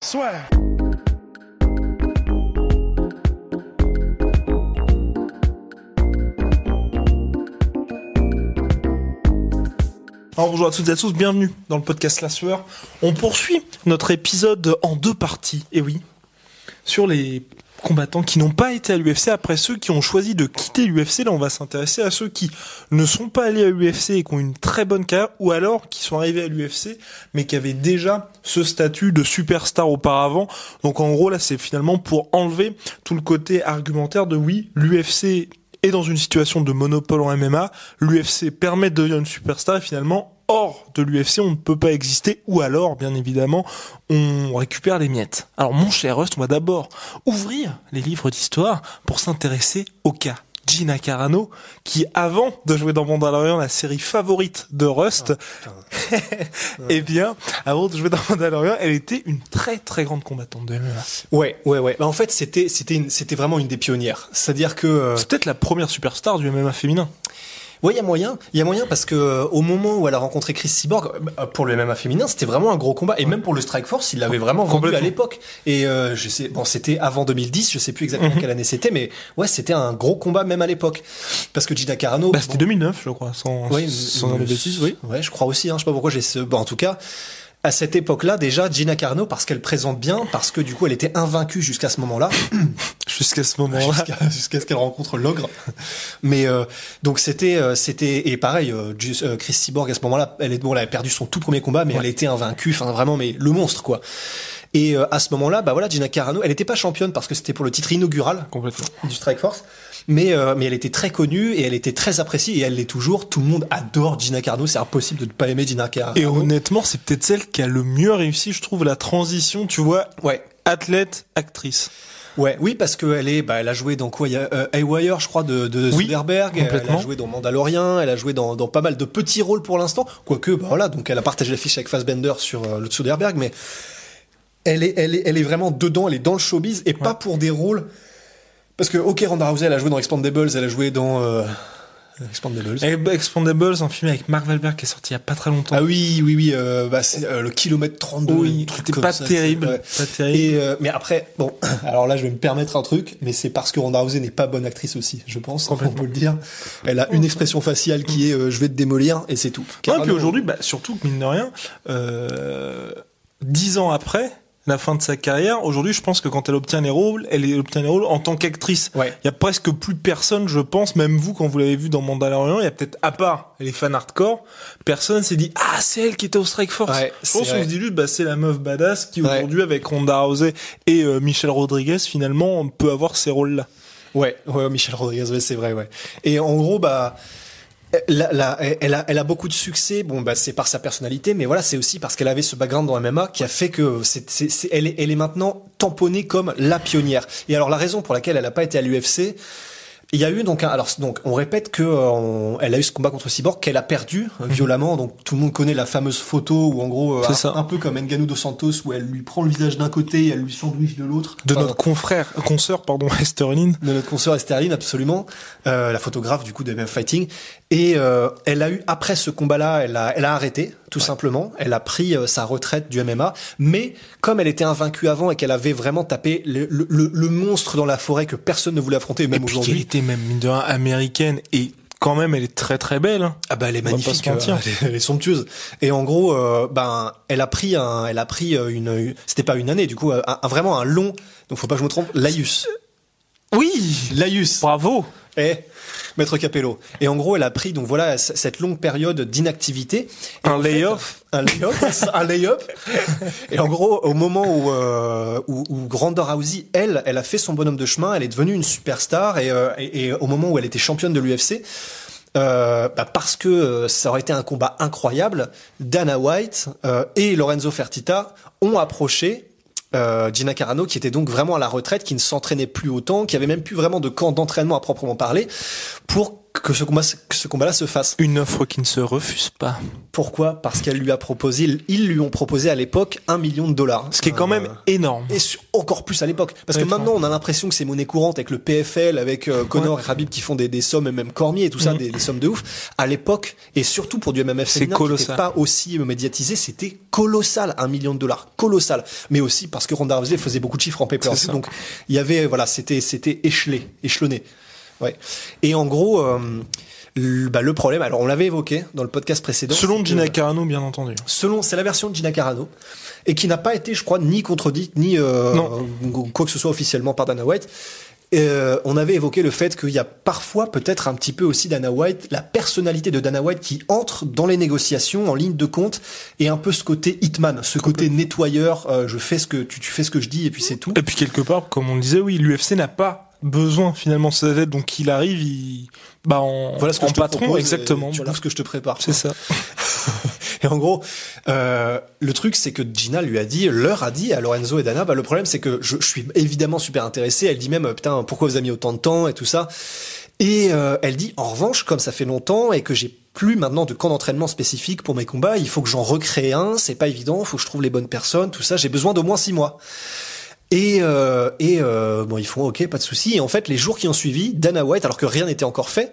Soit. Alors bonjour à toutes et à tous, bienvenue dans le podcast La Sueur. On poursuit notre épisode en deux parties, et oui, sur les combattants qui n'ont pas été à l'UFC après ceux qui ont choisi de quitter l'UFC. Là, on va s'intéresser à ceux qui ne sont pas allés à l'UFC et qui ont une très bonne carrière, ou alors qui sont arrivés à l'UFC mais qui avaient déjà ce statut de superstar auparavant. Donc en gros, là, c'est finalement pour enlever tout le côté argumentaire de oui, l'UFC est dans une situation de monopole en MMA, l'UFC permet de devenir une superstar et finalement hors de l'UFC on ne peut pas exister ou alors bien évidemment on récupère les miettes. Alors mon cher Rust, on va d'abord ouvrir les livres d'histoire pour s'intéresser au cas Gina Carano, qui avant de jouer dans Mandalorian, la série favorite de Rust, eh bien, avant de jouer dans Mandalorian, elle était une très très grande combattante de MMA. Ouais, ouais, ouais. Bah, en fait, c'était, c'était, c'était vraiment une des pionnières. C'est-à-dire que, euh, C'est peut-être la première superstar du MMA féminin. Ouais, il y a moyen, il y a moyen parce que euh, au moment où elle a rencontré Chris Cyborg, euh, pour le MMA féminin, c'était vraiment un gros combat. Et même pour le Strike Force, il l'avait vraiment vendu à l'époque. Et euh, je sais, bon, c'était avant 2010, je sais plus exactement Mhm. quelle année c'était, mais ouais, c'était un gros combat même à l'époque. Parce que Gina Carano, Bah, c'était bon, 2009, je crois, sans, Oui, sans oui. Ouais, je crois aussi. Hein, je sais pas pourquoi j'ai ce. Bon, en tout cas, à cette époque-là, déjà Gina Carano, parce qu'elle présente bien, parce que du coup, elle était invaincue jusqu'à ce moment-là, Jusqu'à ce moment-là. jusqu'à ce qu'elle rencontre l'ogre. Mais euh, donc c'était euh, c'était et pareil, euh, euh, Chris Cyborg à ce moment-là, elle est bon, elle a perdu son tout premier combat, mais elle était invaincue. Enfin, vraiment, mais le monstre quoi. Et euh, à ce moment-là, bah voilà, Gina Carano, elle n'était pas championne parce que c'était pour le titre inaugural Complètement. du Strike Force. Mais, euh, mais elle était très connue et elle était très appréciée et elle l'est toujours. Tout le monde adore Gina Carano. C'est impossible de ne pas aimer Gina Carano. Et honnêtement, c'est peut-être celle qui a le mieux réussi, je trouve, la transition, tu vois, Ouais. athlète, actrice. Ouais, oui, parce qu'elle est, bah, elle a joué dans quoi euh, Haywire, je crois, de, de Oui, Soderbergh. Elle a joué dans Mandalorian. Elle a joué dans, dans pas mal de petits rôles pour l'instant. Quoique, bah, voilà, donc elle a partagé l'affiche avec Fassbender sur euh, le Soderbergh, mais elle est, elle est, elle est vraiment dedans. Elle est dans le showbiz et pas pour des rôles. Parce que, ok, Ronda Rousey, elle a joué dans Expandables, elle a joué dans euh, Expandables. Et bah, Expandables, un film avec Mark Wahlberg qui est sorti il y a pas très longtemps. Ah oui, oui, oui, euh, bah, c'est euh, le kilomètre 32. oui, c'était pas ça, terrible, ouais. pas terrible. Et euh, mais après, bon, alors là, je vais me permettre un truc, mais c'est parce que Ronda Rousey n'est pas bonne actrice aussi, je pense, on peut le dire. Elle a une expression faciale qui est euh, je vais te démolir et c'est tout. Ouais, Carano- puis aujourd'hui, bah, surtout que mine de rien, euh, dix ans après la fin de sa carrière, aujourd'hui, je pense que quand elle obtient les rôles, elle obtient les rôles en tant qu'actrice. Ouais. Il y a presque plus personne, je pense, même vous, quand vous l'avez vu dans Mandalorian, il y a peut-être, à part les fans hardcore, personne s'est dit, ah, c'est elle qui était au Strike Force. Ouais, je pense qu'on se dit juste, bah, c'est la meuf badass qui, Ouais. aujourd'hui, avec Ronda Rousey et euh, Michel Rodriguez, finalement, peut avoir ces rôles-là. Ouais, ouais, Michel Rodriguez, ouais, c'est vrai, ouais. Et en gros, bah, la- la- elle, a, elle a beaucoup de succès. Bon, bah, c'est par sa personnalité, mais voilà, c'est aussi parce qu'elle avait ce background dans MMA qui a fait que c'est, c'est, c'est- elle, est, elle est maintenant tamponnée comme la pionnière. Et alors, la raison pour laquelle elle n'a pas été à l'UFC, il y a eu donc un, alors donc on répète que euh, on- elle a eu ce combat contre Cyborg qu'elle a perdu euh, violemment donc tout le monde connaît la fameuse photo où en gros euh, C'est un, ça. un peu comme Ngannou dos Santos où elle lui prend le visage d'un côté et elle lui sandwich de l'autre De Enfin, notre confrère, consoeur, pardon, Esterline. de notre consoeur Estherline, absolument, euh, la photographe du coup de MM Fighting. Et euh, elle a eu après ce combat-là, elle a, elle a arrêté tout simplement. Elle a pris euh, sa retraite du MMA, mais comme elle était invaincue avant et qu'elle avait vraiment tapé le, le- le- le monstre dans la forêt que personne ne voulait affronter, même aujourd'hui. était même, mine de rien, américaine et quand même, elle est très très belle. hein. Ah bah elle est On magnifique, euh, elle, est, elle est somptueuse. Et en gros, euh, ben elle a pris un, elle a pris une, une- c'était pas une année du coup, un, un- vraiment un long. Donc faut pas que je me trompe, Laïus. Oui, Laïus. bravo. Eh, Maître Capello. Et en gros, elle a pris donc voilà cette longue période d'inactivité. Un lay-off. un lay-off, un lay-up. Et en gros, au moment où, euh, où, où Rousey, elle, elle a fait son bonhomme de chemin, elle est devenue une superstar et, euh, et, et au moment où elle était championne de l'UFC, euh, bah parce que euh, ça aurait été un combat incroyable, Dana White euh, et Lorenzo Fertitta ont approché euh, Gina Carano, qui était donc vraiment à la retraite, qui ne s'entraînait plus autant, qui avait même plus vraiment de camp d'entraînement à proprement parler, pour que ce combat, que ce combat-là se fasse. Une offre qui ne se refuse pas. Pourquoi? Parce qu'elle lui a proposé, ils lui ont proposé à l'époque un million de dollars. Ce qui est quand même énorme. Et encore plus à l'époque. Parce que maintenant, on a l'impression que c'est monnaie courante avec le PFL, avec euh, Connor et Habib qui font des, des sommes, et même Cormier et tout ça, Mhm. des, des sommes de ouf. À l'époque, et surtout pour du MMF féminin, qui colossal. n'était pas aussi médiatisé, c'était colossal, un million de dollars. Colossal. Mais aussi parce que Ronda Rousey faisait beaucoup de chiffres en ça. Donc, il y avait, voilà, c'était, c'était échelé, échelonné. Ouais. Et en gros, euh, le, bah, le problème, alors on l'avait évoqué dans le podcast précédent. Selon que- Gina Carano, bien entendu. Selon, c'est la version de Gina Carano et qui n'a pas été, je crois, ni contredite ni euh, quoi que ce soit officiellement par Dana White. Euh, on avait évoqué le fait qu'il y a parfois peut-être un petit peu aussi Dana White, la personnalité de Dana White qui entre dans les négociations en ligne de compte et un peu ce côté hitman, ce côté nettoyeur. euh, je fais ce que tu, tu fais ce que je dis et puis c'est tout. Et puis quelque part, comme on le disait, oui, l'UFC n'a pas besoin finalement de cette aide, donc il arrive, il, bah en, Voilà ce que en je te patron, exactement. Voilà. ce que je te prépare. C'est ça. Et en gros, euh, le truc, c'est que Gina lui a dit, leur a dit à Lorenzo et Dana, bah, le problème, c'est que je, je suis évidemment super intéressé. Elle dit même, euh, putain, pourquoi vous avez mis autant de temps et tout ça. Et euh, elle dit, en revanche, comme ça fait longtemps et que j'ai plus maintenant de camp d'entraînement spécifique pour mes combats, il faut que j'en recrée un. C'est pas évident. Il faut que je trouve les bonnes personnes, tout ça. J'ai besoin d'au moins six mois. Et, euh, et euh, bon, ils font ok, pas de souci. Et en fait, les jours qui ont suivi, Dana White, alors que rien n'était encore fait,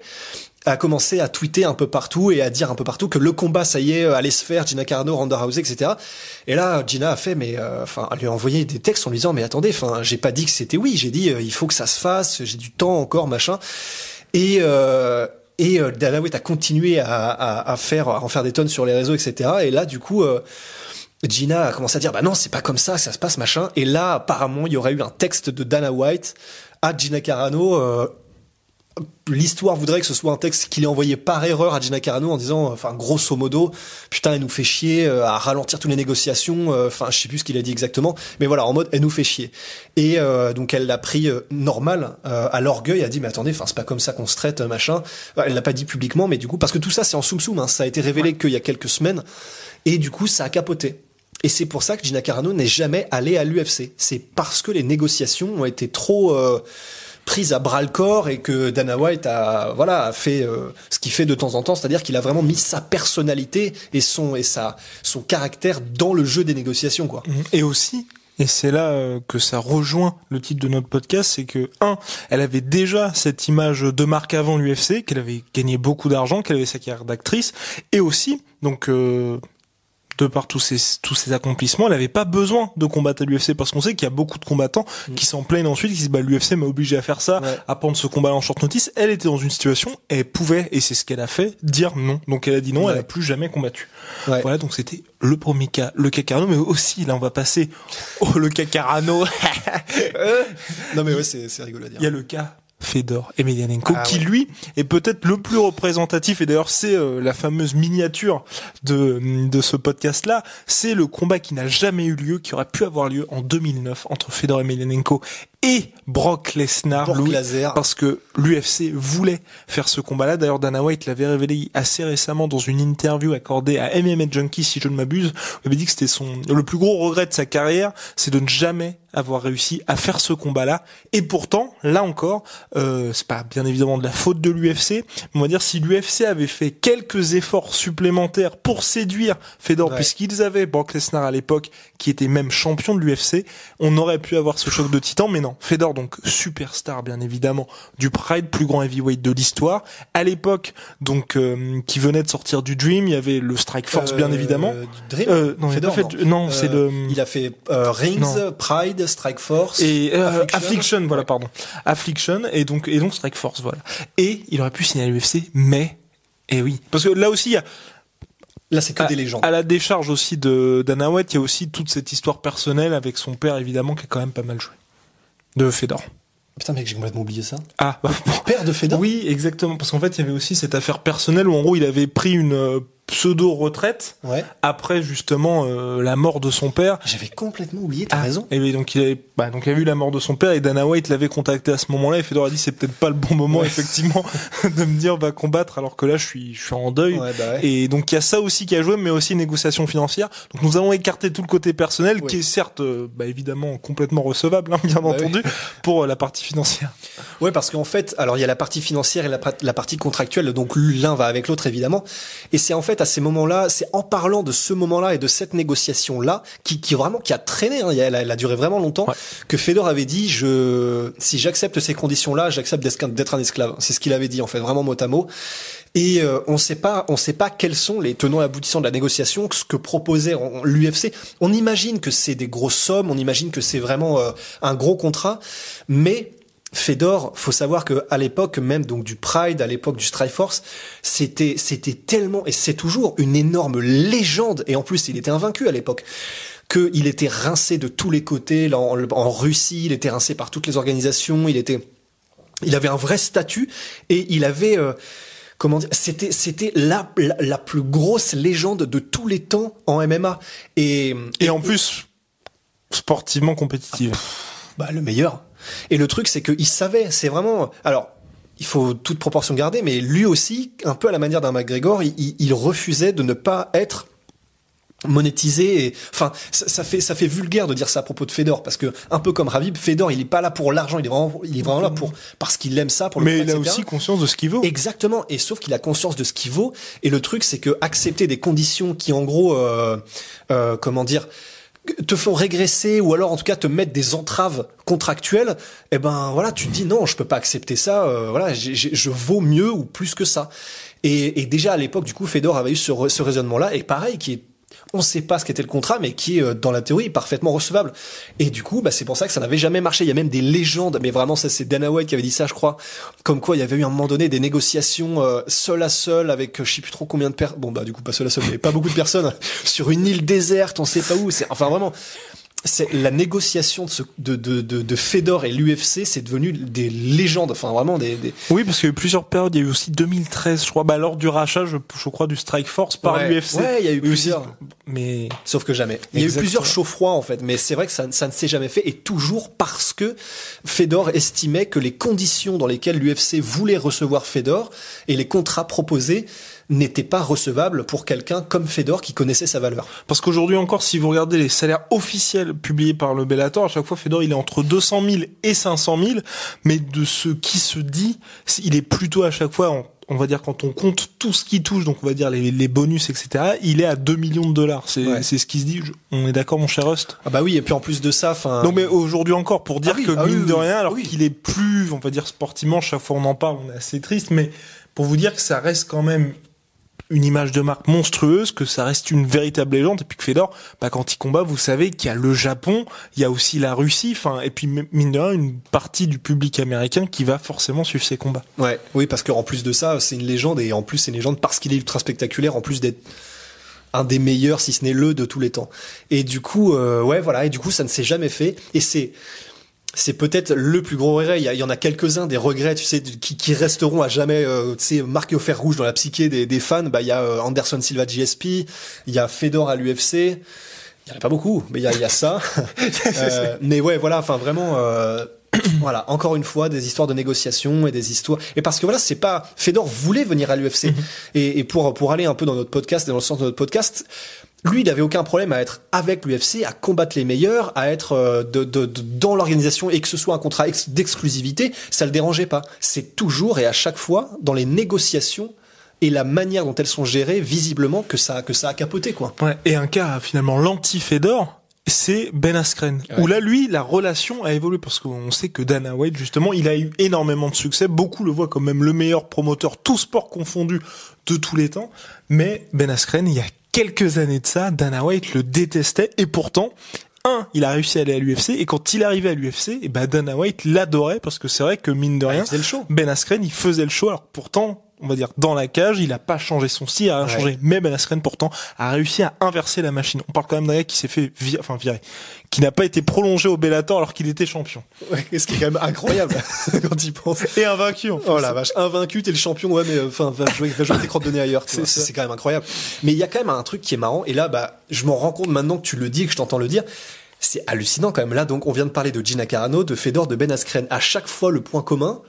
a commencé à tweeter un peu partout et à dire un peu partout que le combat, ça y est, allait se faire, Gina Carano, Ronda Rousey, etc. Et là, Gina a fait, mais euh, enfin, elle lui a envoyé des textes en lui disant, mais attendez, enfin, j'ai pas dit que c'était oui, j'ai dit, euh, il faut que ça se fasse, j'ai du temps encore, machin. Et euh, et euh, Dana White a continué à, à, à faire, à en faire des tonnes sur les réseaux, etc. Et là, du coup. Gina a commencé à dire bah non c'est pas comme ça que ça se passe machin. Et là apparemment il y aurait eu un texte de Dana White à Gina Carano euh, l'histoire voudrait que ce soit un texte qu'il ait envoyé par erreur à Gina Carano en disant enfin grosso modo putain elle nous fait chier euh, à ralentir toutes les négociations euh, enfin je sais plus ce qu'il a dit exactement mais voilà en mode elle nous fait chier. Et euh, donc elle l'a pris euh, normal euh, à l'orgueil a dit mais attendez enfin c'est pas comme ça qu'on se traite machin. Elle l'a pas dit publiquement mais du coup parce que tout ça c'est en soum soum hein, ça a été révélé qu'il y a quelques semaines. Et du coup ça a capoté et c'est pour ça que Gina Carano n'est jamais allée à l'UFC. C'est parce que les négociations ont été trop euh, prises à bras le corps et que Dana White a voilà a fait euh, ce qu'il fait de temps en temps, c'est-à-dire qu'il a vraiment mis sa personnalité et son et sa son caractère dans le jeu des négociations quoi. Et aussi, et c'est là euh, que ça rejoint le titre de notre podcast, c'est que un, elle avait déjà cette image de marque avant l'UFC, qu'elle avait gagné beaucoup d'argent, qu'elle avait sa carrière d'actrice, et aussi, donc euh, de par tous ces tous ces accomplissements, elle avait pas besoin de combattre à l'UFC parce qu'on sait qu'il y a beaucoup de combattants qui s'en plaignent ensuite, qui disent bah l'UFC m'a obligé à faire ça, Ouais. à prendre ce combat en short notice. Elle était dans une situation, elle pouvait et c'est ce qu'elle a fait, dire non. Donc elle a dit non, elle a plus jamais combattu. Ouais. Voilà, donc c'était le premier cas, le cas Carano, mais aussi là on va passer au le cas Carano. Non mais ouais c'est c'est rigolo à dire. Il y a le cas Fedor Emelianenko Ah qui ouais. lui est peut-être le plus représentatif et d'ailleurs c'est euh, la fameuse miniature de de ce podcast là, c'est le combat qui n'a jamais eu lieu qui aurait pu avoir lieu en 2009 entre Fedor Emelianenko et Brock Lesnar Brock Louis, parce que l'UFC voulait faire ce combat-là. D'ailleurs, Dana White l'avait révélé assez récemment dans une interview accordée à MMA Junkie, si je ne m'abuse. Il avait dit que c'était son le plus gros regret de sa carrière, c'est de ne jamais avoir réussi à faire ce combat-là. Et pourtant, là encore, euh, c'est pas bien évidemment de la faute de l'UFC, on va dire si l'UFC avait fait quelques efforts supplémentaires pour séduire Fedor, Ouais. puisqu'ils avaient Brock Lesnar à l'époque, qui était même champion de l'UFC, on aurait pu avoir ce choc de titan, mais non. Fedor, donc superstar bien évidemment du Pride, plus grand heavyweight de l'histoire. À l'époque, donc euh, qui venait de sortir du Dream, il y avait le Strike Force bien Euh, évidemment. du Dream Euh, non, il a Fedor, fait- non, c'est Euh, le- Il a fait euh, Rings, Non. Pride, Strike Force. Et euh, Affliction. Affliction. voilà, pardon. Affliction et donc et donc Strike Force, voilà. Et il aurait pu signer à l'UFC, mais et oui, parce que là aussi il y a Là c'est que à, des légendes. à la décharge aussi de Dana White, il y a aussi toute cette histoire personnelle avec son père évidemment qui a quand même pas mal joué. De Fedor. Putain mec j'ai complètement oublié ça. Ah, bah, bon. Père de Fedor? Oui, exactement. Parce qu'en fait, il y avait aussi cette affaire personnelle où, en gros, il avait pris une, pseudo retraite Ouais. après justement euh, la mort de son père. J'avais complètement oublié, t'as Ah, raison. Et donc il avait, bah, donc il a vu la mort de son père et Dana White l'avait contacté à ce moment-là et Fedor a dit c'est peut-être pas le bon moment Ouais. effectivement de me dire va combattre alors que là je suis je suis en deuil. Ouais, bah. Et donc il y a ça aussi qui a joué mais aussi une négociation financière. Donc nous avons écarté tout le côté personnel qui est certes euh, bah, évidemment complètement recevable hein, bien entendu pour euh, la partie financière. Ouais, parce qu'en fait, alors il y a la partie financière et la, la partie contractuelle, donc l'un va avec l'autre évidemment. Et c'est en fait à ces moments-là, c'est en parlant de ce moment-là et de cette négociation-là, qui, qui vraiment qui a traîné, hein, il y a- elle, a, elle a duré vraiment longtemps, Ouais. que Fedor avait dit, je, si j'accepte ces conditions-là, j'accepte d'être un esclave. C'est ce qu'il avait dit en fait, vraiment mot à mot. Et euh, on sait pas, on sait pas quels sont les tenants et aboutissants de la négociation, ce que proposait l'UFC. On imagine que c'est des grosses sommes, on imagine que c'est vraiment euh, un gros contrat, mais Fedor, faut savoir que à l'époque même donc du Pride, à l'époque du Strikeforce, c'était c'était tellement et c'est toujours une énorme légende et en plus il était invaincu à l'époque qu'il était rincé de tous les côtés en, en Russie, il était rincé par toutes les organisations, il était il avait un vrai statut et il avait euh, comment dire c'était c'était la, la la plus grosse légende de tous les temps en MMA et Et en plus sportivement compétitive. bah, le meilleur. Et le truc, c'est qu'il savait, c'est vraiment. Alors, il faut toute proportion garder, mais lui aussi, un peu à la manière d'un McGregor, il, refusait de ne pas être monétisé et enfin ça, ça fait ça fait vulgaire de dire ça à propos de Fedor parce que un peu comme Rabib Fedor il est pas là pour l'argent il est vraiment il est vraiment là pour parce qu'il aime ça pour le Mais combat, il a etc. aussi conscience de ce qu'il vaut. Exactement. Et sauf qu'il a conscience de ce qu'il vaut. Et le truc, c'est que accepter des conditions qui, en gros, euh, euh, comment dire, te font régresser ou alors en tout cas te mettre des entraves contractuelles, eh ben voilà, tu te dis non, je peux pas accepter ça. euh, voilà, je vaux mieux ou plus que ça. Et, déjà à l'époque, du coup, Fedor avait eu ce, ce raisonnement-là. Et pareil, qui est on sait pas ce qu'était le contrat, mais qui est euh, dans la théorie parfaitement recevable. Et du coup, bah, c'est pour ça que ça n'avait jamais marché. Il y a même des légendes, mais vraiment ça c'est Dana White qui avait dit ça, je crois, comme quoi il y avait eu à un moment donné des négociations euh, seul à seul avec euh, je sais plus trop combien de personnes. Bon bah du coup pas seul à seul, mais pas beaucoup de personnes sur une île déserte, on sait pas où. C'est enfin vraiment. C'est la négociation de, ce, de, de, de, de Fedor et l'UFC, c'est devenu des légendes, enfin vraiment des, des... Oui, parce qu'il y a eu plusieurs périodes. Il y a eu aussi 2013, je crois, bah, lors du rachat, je, je crois, du Strike Force par Ouais. l'UFC. Ouais, il y a eu aussi. plusieurs. Mais Sauf que jamais. Il y a eu plusieurs chauds froids en fait, mais c'est vrai que ça, ça ne s'est jamais fait et toujours parce que Fedor estimait que les conditions dans lesquelles l'UFC voulait recevoir Fedor et les contrats proposés n'étaient pas recevables pour quelqu'un comme Fedor qui connaissait sa valeur. Parce qu'aujourd'hui encore, si vous regardez les salaires officiels publiés par le Bellator, à chaque fois, Fedor, il est entre 200 000 et 500 000. Mais de ce qui se dit, il est plutôt à chaque fois, en- on va dire, quand on compte tout ce qui touche, donc on va dire les, les bonus, etc., il est à 2 millions de dollars. C'est Ouais. ce qui se dit. Je- on est d'accord, mon cher Rust? Ah bah oui, et puis en plus de ça, enfin. Non mais aujourd'hui encore pour dire Ah oui, que ah mine oui, de rien alors oui. qu'il est plus on va dire sportivement chaque fois on en parle on est assez triste mais pour vous dire que ça reste quand même une image de marque monstrueuse que ça reste une véritable légende et puis que Fedor bah quand il combat vous savez qu'il y a le Japon il y a aussi la Russie enfin et puis mine de rien une partie du public américain qui va forcément suivre ses combats Ouais, oui, parce qu'en plus de ça, c'est une légende et en plus c'est une légende parce qu'il est ultra spectaculaire, en plus d'être un des meilleurs, si ce n'est le de tous les temps. Et du coup, euh, ouais, voilà, et du coup, ça ne s'est jamais fait. Et c'est c'est peut-être le plus gros regret. Il y, en a quelques-uns des regrets, tu sais, qui, qui resteront à jamais, euh, tu sais, marqués au fer rouge dans la psyché des, des fans. Bah, il y a euh, Anderson Silva GSP, il y a Fedor à l'UFC. Il y en a pas beaucoup, mais il y a, il y a ça. Euh, mais ouais, voilà, enfin vraiment, euh, voilà, encore une fois, des histoires de négociations et des histoires. Et parce que voilà, c'est pas Fedor voulait venir à l'UFC et, et pour pour aller un peu dans notre podcast, dans le sens de notre podcast. Lui, il avait aucun problème à être avec l'UFC, à combattre les meilleurs, à être euh, de, de- de- dans l'organisation et que ce soit un contrat ex- d'exclusivité, ça le dérangeait pas. C'est toujours et à chaque fois dans les négociations et la manière dont elles sont gérées, visiblement que ça que ça a capoté quoi. Ouais, et un cas finalement l'anti-Fedor, c'est Ben Askren. Ouais. Où là, lui, la relation a évolué parce qu'on sait que Dana White, justement, il a eu énormément de succès. Beaucoup le voient comme même le meilleur promoteur, tout sport confondu, de tous les temps. Mais Ben Askren, il y a quelques années de ça, Dana White le détestait et pourtant, un, il a réussi à aller à l'UFC et quand il arrivait à l'UFC, et ben Dana White l'adorait parce que c'est vrai que mine de Il rien, faisait le show. Ben Askren, il faisait le show. Alors pourtant, on va dire, dans la cage, il a pas changé son style, il a rien Ouais. changé. Mais Ben Askren, pourtant, a réussi à inverser la machine. On parle quand même d'un gars qui s'est fait virer, enfin virer, qui n'a pas été prolongé au Bellator alors qu'il était champion. Ouais, ce qui est quand même incroyable quand il pense. Et invaincu, en. Oh la vache, invaincu, t'es le champion, ouais, mais euh, enfin, va jouer, va jouer tes crottes de nez ailleurs. C'est quand même incroyable. Mais il y a quand même un truc qui est marrant, et là, bah, je m'en rends compte maintenant que tu le dis et que je t'entends le dire. C'est hallucinant quand même. Là, donc, on vient de parler de Gina Carano, de Fedor, de Ben Askren. À chaque fois, le point commun,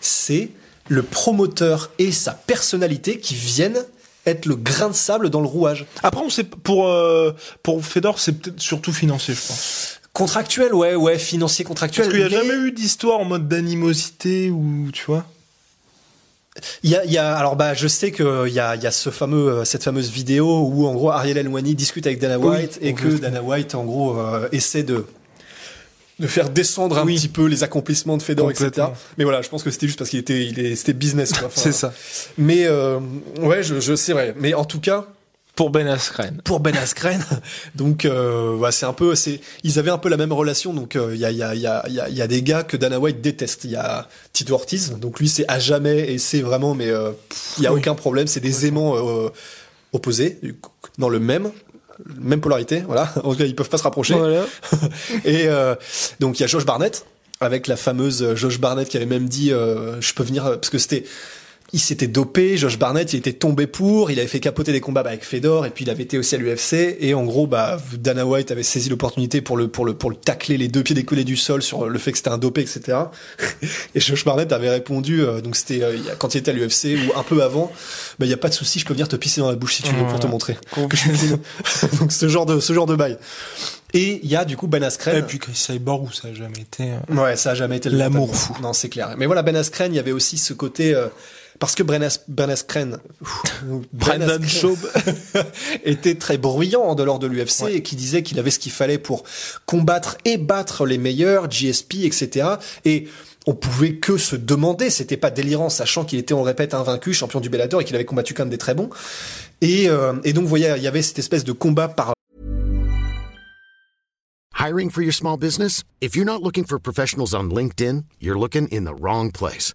c'est le promoteur et sa personnalité qui viennent être le grain de sable dans le rouage. Après, on sait, pour, euh, pour Fedor, c'est peut-être surtout financier, je pense. Contractuel, ouais, ouais, financier contractuel. Parce qu'il n'y a mais- jamais eu d'histoire en mode d'animosité ou, tu vois. Il y a, il y a, alors bah, je sais que il y a, il y a ce fameux, euh, cette fameuse vidéo où en gros Ariel Elwani discute avec Dana Oui, White et que. Dana White en gros euh, essaie de de faire descendre un Oui. petit peu les accomplissements de Fedor, etc. Mais voilà, je pense que c'était juste parce qu'il était, il c'était business quoi. Enfin, C'est ça. Mais euh, ouais, je, je c'est vrai. Mais en tout cas, Pour Ben Askren. pour Ben Askren. Donc, euh, ouais, c'est un peu, c'est, ils avaient un peu la même relation. Donc, euh, il y, a, il y, a, il y, a, il y a- il y a des gars que Dana White déteste. Il y a Tito Ortiz. Donc, lui, c'est à jamais et c'est vraiment, mais euh, il y a Oui. aucun problème. C'est des aimants euh, opposés, dans le même. Même polarité, voilà. En tout cas, ils peuvent pas se rapprocher. Voilà. Et euh, donc il y a Josh Barnett avec la fameuse Josh Barnett qui avait même dit euh, je peux venir euh, parce que c'était il s'était dopé, Josh Barnett, il était tombé pour, il avait fait capoter des combats avec Fedor et puis il avait été aussi à l'UFC et en gros bah Dana White avait saisi l'opportunité pour le pour le pour le tacler les deux pieds décollés du sol sur le fait que c'était un dopé etc. Et Josh Barnett avait répondu euh, donc c'était euh, quand il était à l'UFC ou un peu avant bah il y a pas de souci, je peux venir te pisser dans la bouche si tu veux pour te montrer. donc ce genre de ce genre de bail. Et il y a du coup Ben Askren. Et puis Chris Cyborg, où ça a jamais été. euh, Ouais, ça a jamais été L'amour fou. Non, c'est clair. Mais voilà, Ben Askren, il y avait aussi ce côté euh, parce que Ben Brendan Askren Schaub. était très bruyant en dehors de l'UFC Ouais. et qui disait qu'il avait ce qu'il fallait pour combattre et battre les meilleurs, GSP, etc. Et on pouvait que se demander, c'était pas délirant, sachant qu'il était, on le répète, invaincu, champion du Bellator et qu'il avait combattu quand même des très bons. Et, euh, et donc, vous voyez, il y avait cette espèce de combat par Hiring for your small business? If you're not looking for professionals on LinkedIn, you're looking in the wrong place.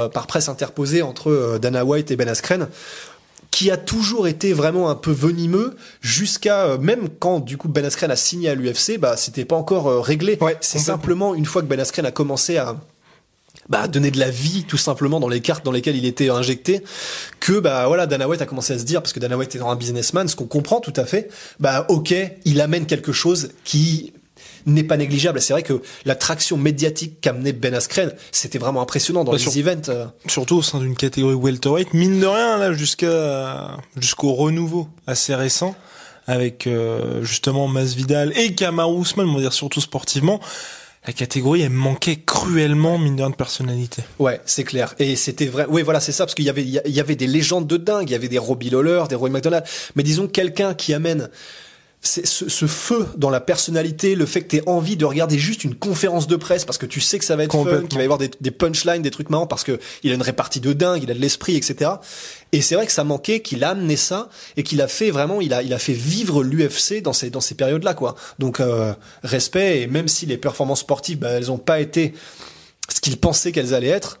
Euh, par presse interposée entre euh, Dana White et Ben Askren qui a toujours été vraiment un peu venimeux jusqu'à euh, même quand du coup Ben Askren a signé à l'UFC bah c'était pas encore euh, réglé. Ouais, c'est simplement une fois que Ben Askren a commencé à bah, donner de la vie tout simplement dans les cartes dans lesquelles il était injecté que bah voilà Dana White a commencé à se dire parce que Dana White est dans un businessman ce qu'on comprend tout à fait bah ok il amène quelque chose qui n'est pas négligeable c'est vrai que la traction médiatique qu'amenait Ben Askren c'était vraiment impressionnant dans Bah, les sur- events euh. surtout au sein d'une catégorie welterweight, mine de rien là jusqu'à jusqu'au renouveau assez récent avec euh, justement Masvidal et Kamaru Usman, on va dire surtout sportivement, la catégorie elle manquait cruellement mine de rien de personnalité. Ouais, c'est clair. Et c'était vrai. Oui, voilà, c'est ça, parce qu'il y avait, il y avait des légendes de dingue. Il y avait des Robbie Lawler, des Roy McDonald. Mais disons, quelqu'un qui amène ce, ce feu dans la personnalité, le fait que t'aies envie de regarder juste une conférence de presse parce que tu sais que ça va être fun, qu'il va y avoir des, des punchlines, des trucs marrants parce que il a une répartie de dingue, il a de l'esprit, etc. Et c'est vrai que ça manquait, qu'il a amené ça et qu'il a fait vraiment, il a, il a fait vivre l'UFC dans ces, dans ces périodes-là, quoi. Donc, euh, respect et même si les performances sportives, bah, elles ont pas été ce qu'il pensait qu'elles allaient être,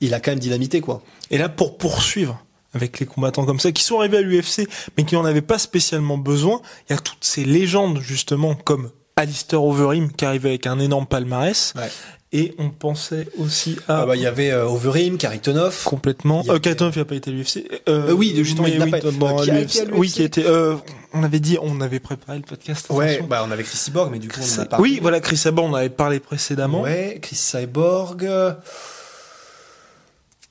il a quand même dynamité, quoi. Et là pour poursuivre avec les combattants comme ça qui sont arrivés à l'UFC mais qui n'en avaient pas spécialement besoin, il y a toutes ces légendes justement comme Alistair Overeem qui arrivait avec un énorme palmarès Ouais. et on pensait aussi à Ah bah, il y avait euh, Overeem, Karitonov. complètement. A- Euh, Kaitonov, il n'a pas été à l'UFC. Euh, Euh, oui, justement, il n'a oui, pas- dans euh, qui a été à l'UFC. Oui, qui était. Euh, on avait dit, on avait préparé le podcast. Ouais, attention. bah, on avait Chris Cyborg, mais du coup, on en a parlé. oui, voilà, Chris Saban, on avait parlé précédemment. Ouais, Chris Cyborg.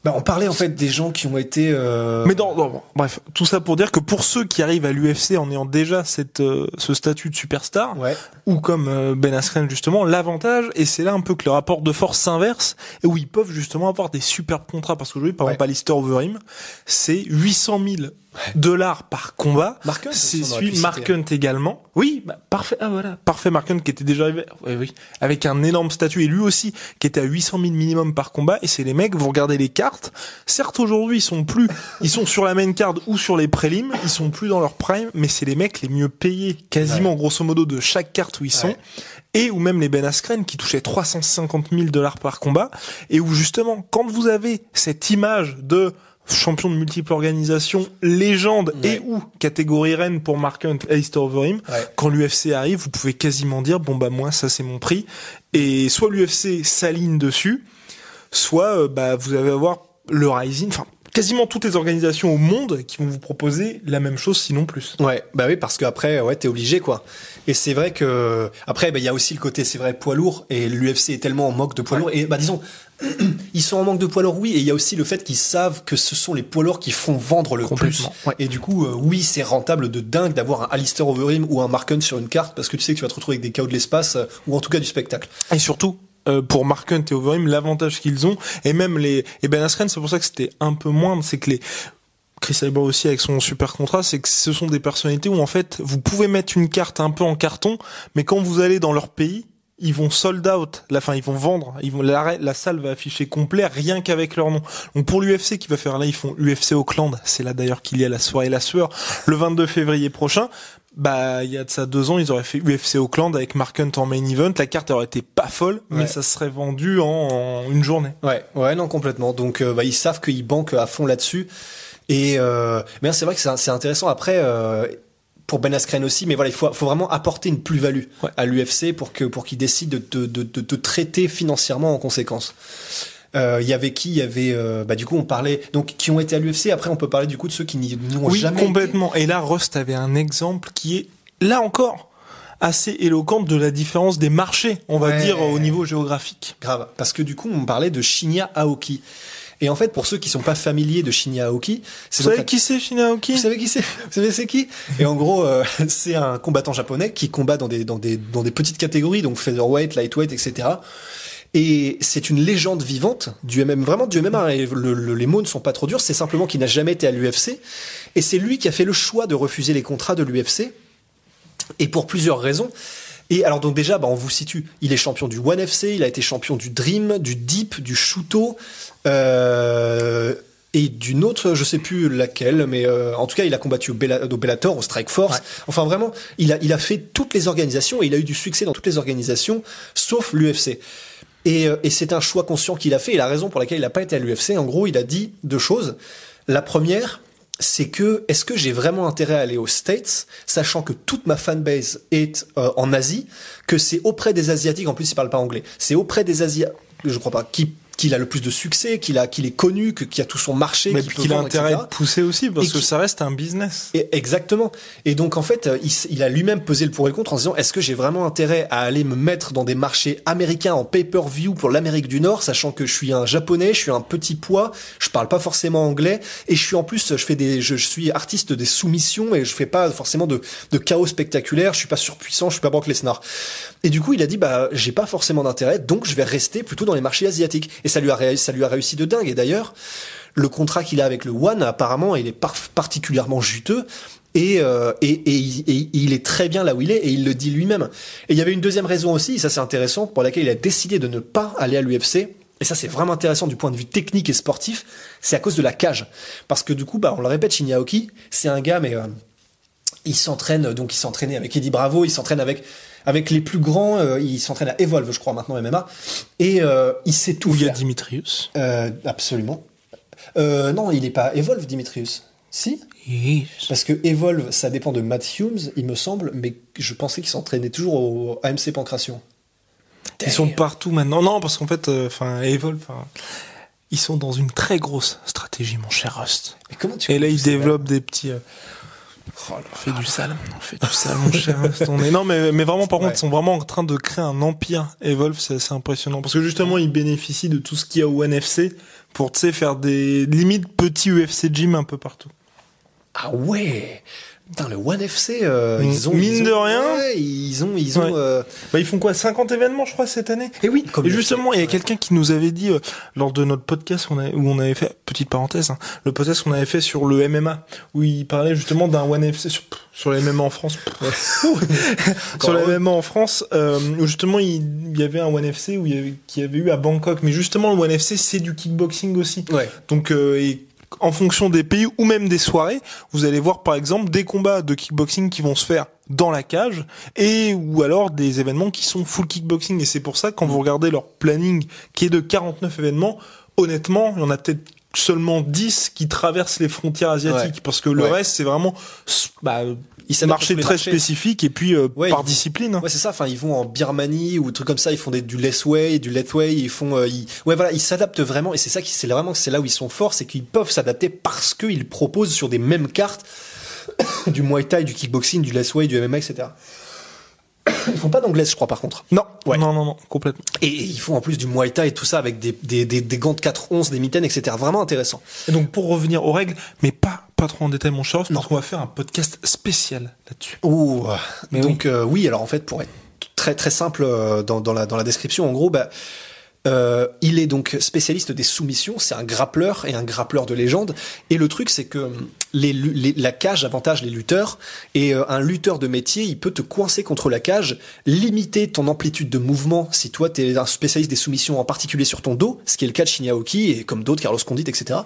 Bah, on parlait en fait des gens qui ont été. euh, Mais dans, dans- bref, tout ça pour dire que pour ceux qui arrivent à l'UFC en ayant déjà cette, euh, ce statut de superstar, Ouais. ou comme euh, Ben Askren justement, l'avantage, et c'est là un peu que le rapport de force s'inverse, et où ils peuvent justement avoir des superbes contrats, parce qu'aujourd'hui, par Ouais. exemple, Alistair Overeem, c'est 800 000 dollars par combat. Mark Hunt C'est celui pu Mark citer. Hunt également. Oui, bah, parfait. Ah voilà, parfait. Mark Hunt qui était déjà arrivé, ouais, oui, avec un énorme statut et lui aussi qui était à 800 000 minimum par combat. Et c'est les mecs. Vous regardez les cartes. Certes, aujourd'hui, ils sont plus, ils sont sur la main card ou sur les prélims. Ils sont plus dans leur prime, mais c'est les mecs les mieux payés, quasiment grosso modo de chaque carte où ils sont. Ouais. Et ou même les Ben Askren qui touchaient 350 000 dollars par combat. Et où justement, quand vous avez cette image de champion de multiples organisations, légende Ouais. et ou catégorie reine pour Mark Hunt et Overeem, Ouais. quand l'UFC arrive, vous pouvez quasiment dire bon bah moi ça c'est mon prix et soit l'UFC s'aligne dessus, soit euh, bah vous allez avoir le Rising, enfin quasiment toutes les organisations au monde qui vont vous proposer la même chose sinon plus. Ouais, bah oui, parce qu'après, ouais, t'es obligé, quoi. Et c'est vrai que, après, bah, il y a aussi le côté, c'est vrai, poids lourd, et l'UFC est tellement en manque de poids Ouais. lourds, et bah, disons, ils sont en manque de poids lourds, oui, et il y a aussi le fait qu'ils savent que ce sont les poids lourds qui font vendre le plus. Ouais. Et du coup, euh, oui, c'est rentable de dingue d'avoir un Alistair Overeem ou un Mark Hunt sur une carte, parce que tu sais que tu vas te retrouver avec des chaos de l'espace, euh, ou en tout cas du spectacle. Et surtout, euh, pour Mark Hunt et Overeem, l'avantage qu'ils ont, et même les, et Ben Askren, c'est pour ça que c'était un peu moindre, c'est que les, Chris Cyborg aussi avec son super contrat, c'est que ce sont des personnalités où en fait, vous pouvez mettre une carte un peu en carton, mais quand vous allez dans leur pays, ils vont sold out, la fin, ils vont vendre, ils vont, la, la salle va afficher complet rien qu'avec leur nom. Donc pour l'UFC qui va faire là, ils font UFC Auckland, c'est là d'ailleurs qu'il y a la soirée La Sueur, le 22 février prochain. Bah, il y a de ça deux ans, ils auraient fait UFC Auckland avec Mark Hunt en main event. La carte aurait été pas folle, mais ça serait vendu en, en une journée. Ouais, ouais, non, complètement. Donc, euh, bah, ils savent qu'ils banquent à fond là-dessus. Et euh, mais c'est vrai que c'est c'est intéressant. Après, euh, pour Ben Askren aussi, mais voilà, il faut, faut vraiment apporter une plus-value Ouais. à l'UFC pour que pour qu'ils décident de te de, de, te traiter financièrement en conséquence. Euh, Il y avait qui? Il y avait, euh, bah du coup, on parlait donc qui ont été à l'UFC. Après, on peut parler du coup de ceux qui n'y ont Oui, jamais été. complètement. Et là, Rust avait un exemple qui est, là encore, assez éloquent de la différence des marchés, on va Ouais. dire, au niveau géographique. Grave. Parce que du coup, on parlait de Shinya Aoki. Et en fait, pour ceux qui sont pas familiers de Shinya Aoki, c'est Vous savez qui c'est, Shinaoki Vous savez qui c'est? Vous savez c'est qui? Et en gros, euh, c'est un combattant japonais qui combat dans des dans des dans des petites catégories, donc featherweight, lightweight, etc. Et c'est une légende vivante du MM, vraiment du MMA. Et le- le- les mots ne sont pas trop durs. C'est simplement qu'il n'a jamais été à l'UFC. Et c'est lui qui a fait le choix de refuser les contrats de l'UFC. Et pour plusieurs raisons. Et alors donc déjà, bah, on vous situe. Il est champion du One FC, il a été champion du Dream, du Deep, du Shuto, euh, et d'une autre, je sais plus laquelle, mais euh, en tout cas, il a combattu au, Bella- au Bellator, au Strike Force. Enfin vraiment, il a, il a fait toutes les organisations et il a eu du succès dans toutes les organisations, sauf l'UFC. Et, euh, et c'est un choix conscient qu'il a fait. Et la raison pour laquelle il n'a pas été à l'UFC, en gros, il a dit deux choses. La première, c'est que est-ce que j'ai vraiment intérêt à aller aux States, sachant que toute ma fanbase est euh, en Asie, que c'est auprès des Asiatiques, en plus il parle pas anglais, c'est auprès des Asiatiques, je crois pas, qui qu'il a le plus de succès, qu'il a qu'il est connu, que qu'il a tout son marché, Mais qu'il a vendre, intérêt etc. de pousser aussi, parce Et que ça reste un business. Et exactement. Et donc en fait, il, a lui-même pesé le pour et le contre en se disant est-ce que j'ai vraiment intérêt à aller me mettre dans des marchés américains en pay-per-view pour l'Amérique du Nord, sachant que je suis un japonais, je suis un petit poids, je parle pas forcément anglais et je suis en plus je fais des je, je suis artiste des soumissions et je fais pas forcément de de chaos spectaculaire, je suis pas surpuissant, je suis pas Brock Lesnar. Et du coup, il a dit bah j'ai pas forcément d'intérêt, donc je vais rester plutôt dans les marchés asiatiques. Et ça lui a ça lui a réussi de dingue. Et d'ailleurs, le contrat qu'il a avec le One, apparemment, il est par- particulièrement juteux. Et, euh, et il est très bien là où il est, et il le dit lui-même. Et il y avait une deuxième raison aussi, et ça c'est intéressant, pour laquelle il a décidé de ne pas aller à l'UFC. Et ça c'est vraiment intéressant du point de vue technique et sportif, c'est à cause de la cage. Parce que du coup, bah, on le répète, Shinya Aoki, c'est un gars, mais euh, il s'entraîne, donc il s'entraînait avec Eddie Bravo, il s'entraîne avec avec les plus grands, euh, il s'entraîne à Evolve, je crois, maintenant MMA, et euh, il sait tout Où il y a. Dimitrius. Euh, absolument. Euh, non, il est pas Evolve, Dimitrius. Si? Parce que Evolve, ça dépend de Matt Humes, il me semble, mais je pensais qu'il s'entraînait toujours au AMC Pancration. Ils sont partout maintenant. Non, parce qu'en fait, euh, enfin, Evolve, ils sont dans une très grosse stratégie, mon cher Rust. Mais comment tu Et là, ils développent des petits. euh, Oh, on fait du sale, on fait du sale, mon cher. Non, mais, mais vraiment, par Ouais. contre, ils sont vraiment en train de créer un empire. Evolve, c'est assez impressionnant. Parce que justement, ils bénéficient de tout ce qu'il y a au NFC pour, tu sais, faire des limites petits UFC gym un peu partout. Ah ouais Putain, le One FC, euh, ils ont Mine ils de rien. ouais, ils ont ils ont Ouais. euh, Bah, ils font quoi 50 événements, je crois, cette année? Et oui, Comme et le justement, il y a quelqu'un qui nous avait dit, euh, lors de notre podcast où on, avait, où on avait fait, petite parenthèse, hein, le podcast qu'on avait fait sur le MMA, où il parlait justement d'un One FC sur, sur les MMA en France. sur heureux. MMA en France, euh, où justement, il, il y avait un One FC où il y avait, qui avait eu à Bangkok. Mais justement, le One FC, c'est du kickboxing aussi. ouais. Donc, euh, et en fonction des pays ou même des soirées, vous allez voir par exemple des combats de kickboxing qui vont se faire dans la cage et ou alors des événements qui sont full kickboxing. Et c'est pour ça que quand vous regardez leur planning qui est de 49 événements, honnêtement, il y en a peut-être seulement 10 qui traversent les frontières asiatiques Ouais. parce que le Ouais. reste c'est vraiment bah, Marché tous les très marchés. spécifique et puis euh, Ouais, par discipline. Ouais, c'est ça. Enfin, ils vont en Birmanie ou trucs comme ça. Ils font des, du less way, du let way. Ils font, euh, ils- ouais, voilà, ils s'adaptent vraiment. Et c'est ça qui, c'est vraiment, c'est là où ils sont forts, c'est qu'ils peuvent s'adapter parce qu'ils proposent sur des mêmes cartes du Muay Thai, du kickboxing, du less way, du MMA, etc. Ils font pas d'anglaise, je crois, par contre. Non, Ouais. non, non, non, complètement. Et ils font en plus du Muay Thai et tout ça avec des, des, des, des gants de 4 onces, des mitaines, etc. Vraiment intéressant. Et donc pour revenir aux règles, mais pas pas trop en détail mon Non. parce qu'on va faire un podcast spécial là-dessus. Mais Donc euh, oui, alors en fait, pour être très très simple euh, dans, dans la dans la description, en gros, bah, euh, il est donc spécialiste des soumissions. C'est un grappleur et un grappleur de légende. Et le truc, c'est que les, lu- les- la cage avantage les lutteurs. Et euh, un lutteur de métier, il peut te coincer contre la cage, limiter ton amplitude de mouvement si toi t'es un spécialiste des soumissions, en particulier sur ton dos, ce qui est le cas de Shinya Aoki et comme d'autres, Carlos Condit, etc.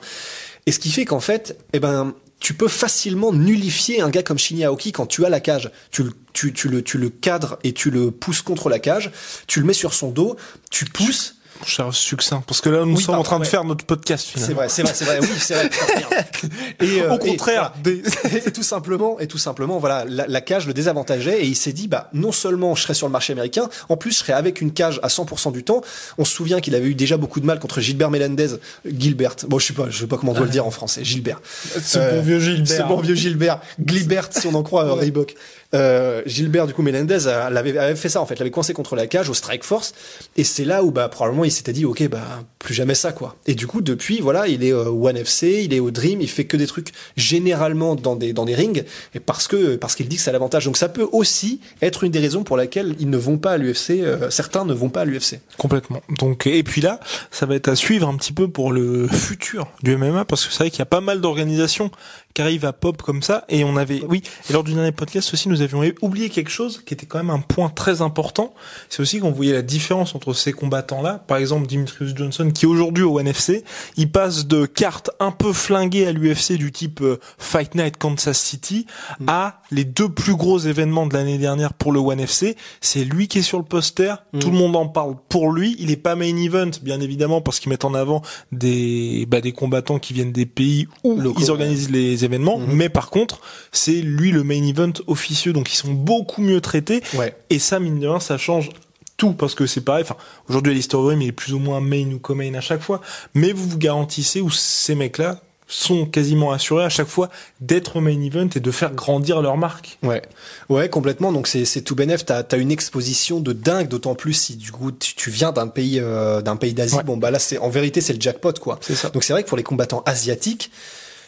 Et ce qui fait qu'en fait, eh ben, tu peux facilement nullifier un gars comme Shinya Aoki quand tu as la cage. Tu le, tu, tu le, tu le cadres et tu le pousses contre la cage, tu le mets sur son dos, tu pousses. Mon cher succinct, parce que là nous Oui, sommes en train de faire notre podcast C'est finalement. vrai, c'est vrai, c'est vrai. Oui, c'est vrai. Et, euh, Au contraire, et, voilà. et tout simplement, et tout simplement, voilà, la, la cage le désavantageait et il s'est dit, bah, non seulement je serais sur le marché américain, en plus je serais avec une cage à 100% du temps. On se souvient qu'il avait eu déjà beaucoup de mal contre Gilbert Melendez, Gilbert. Bon, je sais pas, je sais pas comment on doit le dire en français, Gilbert. Ce Euh, bon vieux Gilbert. Ce bon vieux Gilbert. Glibert, si on en croit euh, Reebok. Euh, Gilbert, du coup, Melendez l'avait, avait fait ça, en fait. L'avait coincé contre la cage au Strike Force. Et c'est là où, bah, probablement, il s'était dit, OK, bah, plus jamais ça, quoi. Et du coup, depuis, voilà, il est euh, One FC, il est au Dream, il fait que des trucs généralement dans des, dans des rings. Et parce que, parce qu'il dit que c'est l'avantage. Donc ça peut aussi être une des raisons pour laquelle ils ne vont pas à l'UFC, euh, certains ne vont pas à l'UFC. Complètement. Donc et puis là, ça va être à suivre un petit peu pour le futur du MMA parce que c'est vrai qu'il y a pas mal d'organisations qui arrivent à pop comme ça et on avait oui, et lors du dernier podcast aussi nous avions oublié quelque chose qui était quand même un point très important, c'est aussi qu'on voyait la différence entre ces combattants là, par exemple Dimitrius Johnson qui aujourd'hui au NFC, il passe de cartes un peu flinguées à l'UFC du type euh, Fight Night Kansas City à les deux plus gros événements de l'année dernière pour le One FC, c'est lui qui est sur le poster, tout le monde en parle pour lui, il est pas main event bien évidemment parce qu'ils mettent en avant des bah, des combattants qui viennent des pays où ils organisent les événements, mais par contre, c'est lui le main event officieux donc ils sont beaucoup mieux traités Ouais. et ça mine de rien ça change tout parce que c'est pareil enfin aujourd'hui l'historium il est plus ou moins main ou co-main à chaque fois mais vous vous garantissez où ces mecs là sont quasiment assurés à chaque fois d'être main event et de faire grandir leur marque. Ouais, ouais, complètement. Donc c'est tout bénef. T'as as une exposition de dingue, d'autant plus si du coup tu, tu viens d'un pays euh, d'un pays d'Asie. Ouais. Bon bah là c'est en vérité c'est le jackpot quoi. Ça. Donc c'est vrai que pour les combattants asiatiques,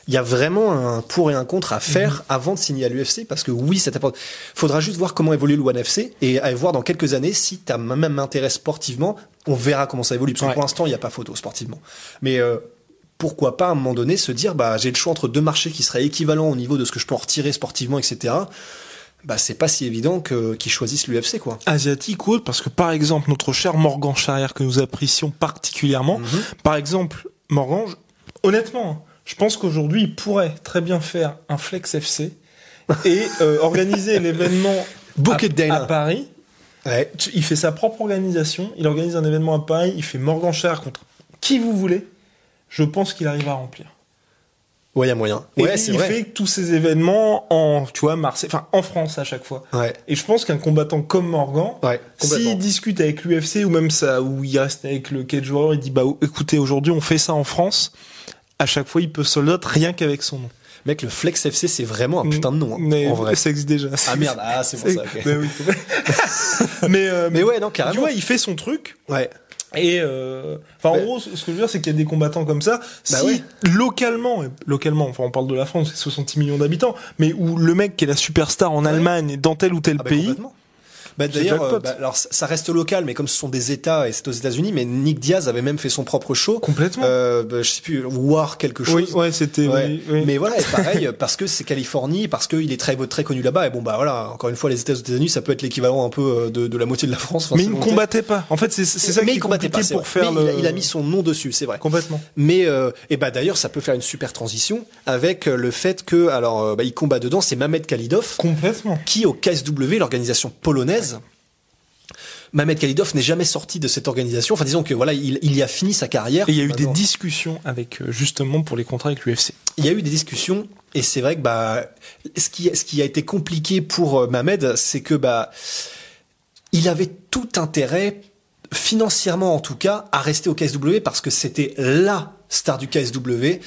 il y a vraiment un pour et un contre à faire Mhm. avant de signer à l'UFC parce que oui, ça t'apporte. Faudra juste voir comment évolue le One FC et à voir dans quelques années si t'as même intérêt sportivement. On verra comment ça évolue parce que Ouais. pour l'instant il n'y a pas photo sportivement. Mais euh, pourquoi pas à un moment donné se dire bah j'ai le choix entre deux marchés qui seraient équivalents au niveau de ce que je peux en retirer sportivement, etc. Bah c'est pas si évident que qu'ils choisissent l'UFC quoi. Asiatique ou autre, parce que par exemple, notre cher Morgan Charrière que nous apprécions particulièrement, Mhm. par exemple, Morgan, honnêtement, hein, je pense qu'aujourd'hui, il pourrait très bien faire un Flex FC et euh, organiser l'événement à, à Paris. Ouais. Il fait sa propre organisation, il organise un événement à Paris, il fait Morgan Charrière contre qui vous voulez. Je pense qu'il arrive à remplir. Ouais, y a moyen. Et Ouais, il vrai. fait tous ces événements en, tu vois, Marseille, enfin, en France à chaque fois. Ouais. Et je pense qu'un combattant comme Morgan, Ouais, s'il discute avec l'UFC ou même ça, ou il reste avec le cage warrior, il dit bah écoutez aujourd'hui on fait ça en France. À chaque fois il peut sold out rien qu'avec son nom. Mec, le Flex FC, c'est vraiment un putain de nom. hein, Mais en vrai. ça existe déjà. Ah merde, ah c'est pour ça. ok. Mais oui. mais, euh, Mais ouais, non, tu carrément. vois il fait son truc Ouais. Et euh, enfin, en gros, ce que je veux dire, c'est qu'il y a des combattants comme ça. Bah si ouais. localement, et localement, enfin, on parle de la France, c'est 66 millions d'habitants, mais où le mec qui est la superstar en Allemagne, dans tel ou tel Ah bah, pays. Bah, d'ailleurs, euh, bah, alors ça reste local, mais comme ce sont des États et c'est aux États-Unis, mais Nick Diaz avait même fait son propre show. complètement. Euh, bah, je sais plus, War quelque chose. oui, ouais, c'était. Ouais. oui, oui. Mais voilà, et pareil, parce que c'est Californie, parce qu'il est très très connu là-bas. Et bon bah voilà, encore une fois, les États-Unis, ça peut être l'équivalent un peu euh, de, de la moitié de la France. Enfin, mais il ne combattait pas. En fait, c'est ça mais qui il combattait pas, pour faire Mais il a- le. il a mis son nom dessus, c'est vrai. complètement. Mais euh, et bah d'ailleurs, ça peut faire une super transition avec euh, le fait que alors euh, bah, il combat dedans, c'est Mamed Khalidov Complètement. qui au KSW, l'organisation polonaise. Mamed Khalidov n'est jamais sorti de cette organisation. Enfin, disons que voilà, il, il y a fini sa carrière. Et il y a eu des discussions avec euh, justement pour les contrats avec l'UFC. il y a eu des discussions et c'est vrai que bah ce qui ce qui a été compliqué pour euh, Mamed, c'est que bah il avait tout intérêt financièrement en tout cas à rester au KSW parce que c'était la star du KSW.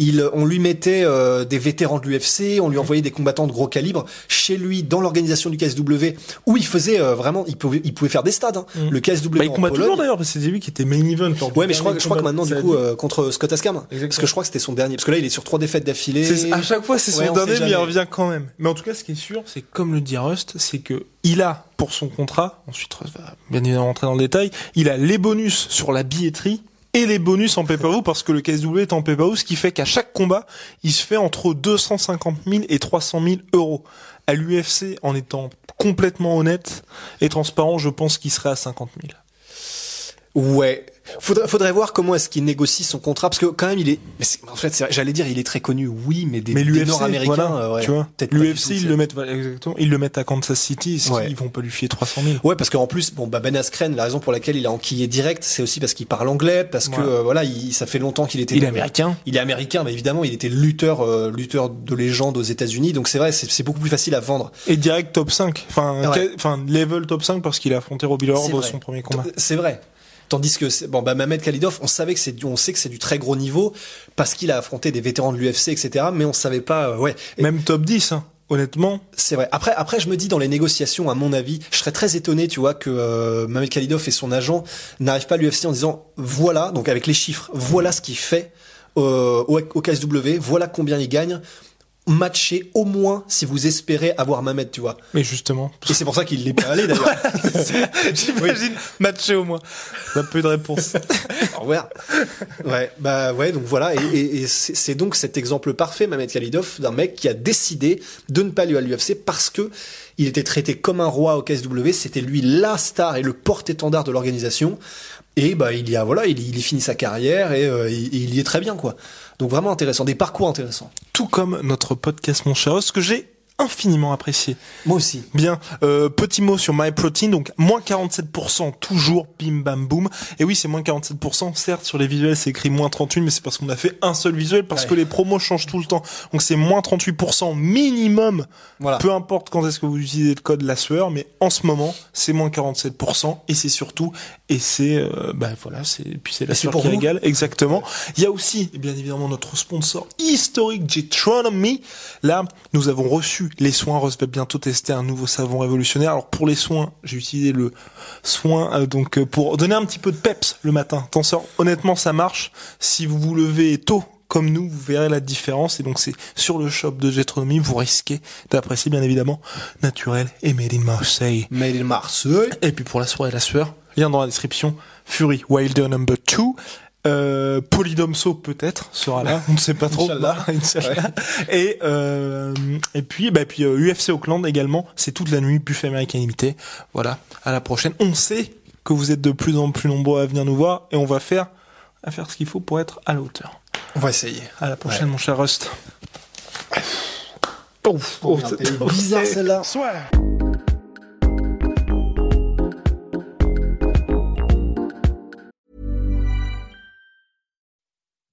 Il, on lui mettait euh, des vétérans de l'UFC, on lui envoyait des combattants de gros calibre chez lui dans l'organisation du KSW où il faisait euh, vraiment, il pouvait, il pouvait faire des stades. hein. Mhm. Le KSW Bah, il en combat Pologne, toujours d'ailleurs, parce que c'est lui qui était main event. Ouais, mais je crois, je crois que maintenant, du coup, euh, contre Scott Askam. Parce que je crois que c'était son dernier. Parce que là, il est sur trois défaites d'affilée. À chaque fois, c'est son Ouais, dernier, mais il revient quand même. Mais en tout cas, ce qui est sûr, c'est comme le dit Rust, c'est que il a pour son contrat, ensuite Rust va bien évidemment rentrer dans le détail, il a les bonus sur la billetterie et les bonus en pay-per-view parce que le KSW est en pay-per-view, ce qui fait qu'à chaque combat, il se fait entre 250 000 et 300 000 euros. À l'UFC, en étant complètement honnête et transparent, je pense qu'il serait à 50 000. Ouais. Faudrait, faudrait voir comment est-ce qu'il négocie son contrat. Parce que quand même, il est. mais c'est- en fait, j'allais dire, il est très connu, oui, mais des, Mais des Nord-Américains, voilà, euh, ouais, tu vois, l'UFC, ils le mettent, exactement, ils le mettent à Kansas City, Ouais. qu'ils vont pas lui fier 300 000 Ouais, parce qu'en plus, bon, bah, Ben Askren, la raison pour laquelle il a enquillé direct, c'est aussi parce qu'il parle anglais, parce que Voilà. euh, voilà, il, ça fait longtemps qu'il était. Il est américain. Il est américain, mais évidemment, il était lutteur, euh, lutteur de légende aux États-Unis. Donc c'est vrai, c'est beaucoup plus facile à vendre. Et direct top 5. Enfin, Ouais. quel- enfin level top 5 parce qu'il a affronté Robbie Lawler dans son premier combat. C'est vrai. Tandis que bon bah Mamed Khalidov, on savait que c'est du- on sait que c'est du très gros niveau parce qu'il a affronté des vétérans de l'UFC etc. Mais on savait pas euh, ouais. Et Même top 10, hein. honnêtement. C'est vrai. Après après je me dis dans les négociations à mon avis, je serais très étonné tu vois que euh, Mamed Khalidov et son agent n'arrivent pas à l'UFC en disant voilà donc avec les chiffres voilà ce qu'il fait euh, au, au KSW voilà combien il gagne matchez au moins si vous espérez avoir Mamed tu vois. Mais justement. Et c'est pour ça qu'il l'est pas allé d'ailleurs. J'imagine matché au moins. On n'a pas eu de réponse. Au revoir. Ouais, bah ouais, donc voilà, et, et- et c'est c'est donc cet exemple parfait, Mamed Khalidov, d'un mec qui a décidé de ne pas aller à l'UFC parce que il était traité comme un roi au KSW, c'était lui la star et le porte-étendard de l'organisation, et bah il y a voilà, il, il y finit sa carrière et, euh, il, il y est très bien quoi. Donc vraiment intéressant, des parcours intéressants. Tout comme notre podcast Mon cher Host, que j'ai infiniment apprécié. Moi aussi. Bien, euh, petit mot sur MyProtein, donc moins 47% toujours, bim bam boum. Et oui, c'est moins 47%, certes sur les visuels c'est écrit moins 38, mais c'est parce qu'on a fait un seul visuel, parce Ouais. que les promos changent tout le temps. Donc c'est moins 38% minimum, Voilà. peu importe quand est-ce que vous utilisez le code la sueur, mais en ce moment c'est moins 47%, et c'est surtout, et c'est, euh, bah voilà, c'est, puis c'est la sueur pour qui régale, exactement. Il y a aussi, bien évidemment, notre sponsor historique, Jetronomy. Là, nous avons reçu les soins. Rose va bientôt tester un nouveau savon révolutionnaire. Alors pour les soins, j'ai utilisé le soin euh, donc euh, pour donner un petit peu de peps le matin. Attention, honnêtement, ça marche. Si vous vous levez tôt comme nous, vous verrez la différence. Et donc c'est sur le shop de Jetronomy. Vous risquez d'apprécier bien évidemment naturel et made in Marseille. Made in Marseille. Et puis pour la soirée et la sueur, lien dans la description. Fury Wilder number 2. Euh, Polydomso peut-être sera là, on ne sait pas trop. Inch'Allah. Inch'Allah. Et euh, et puis bah puis euh, UFC Auckland également, c'est toute la nuit buffet américain limité. Voilà, à la prochaine. On sait que vous êtes de plus en plus nombreux à venir nous voir et on va faire à faire ce qu'il faut pour être à la hauteur. On va essayer. À la prochaine Ouais. mon cher Rust. Ouf, oh, bizarre celle-là.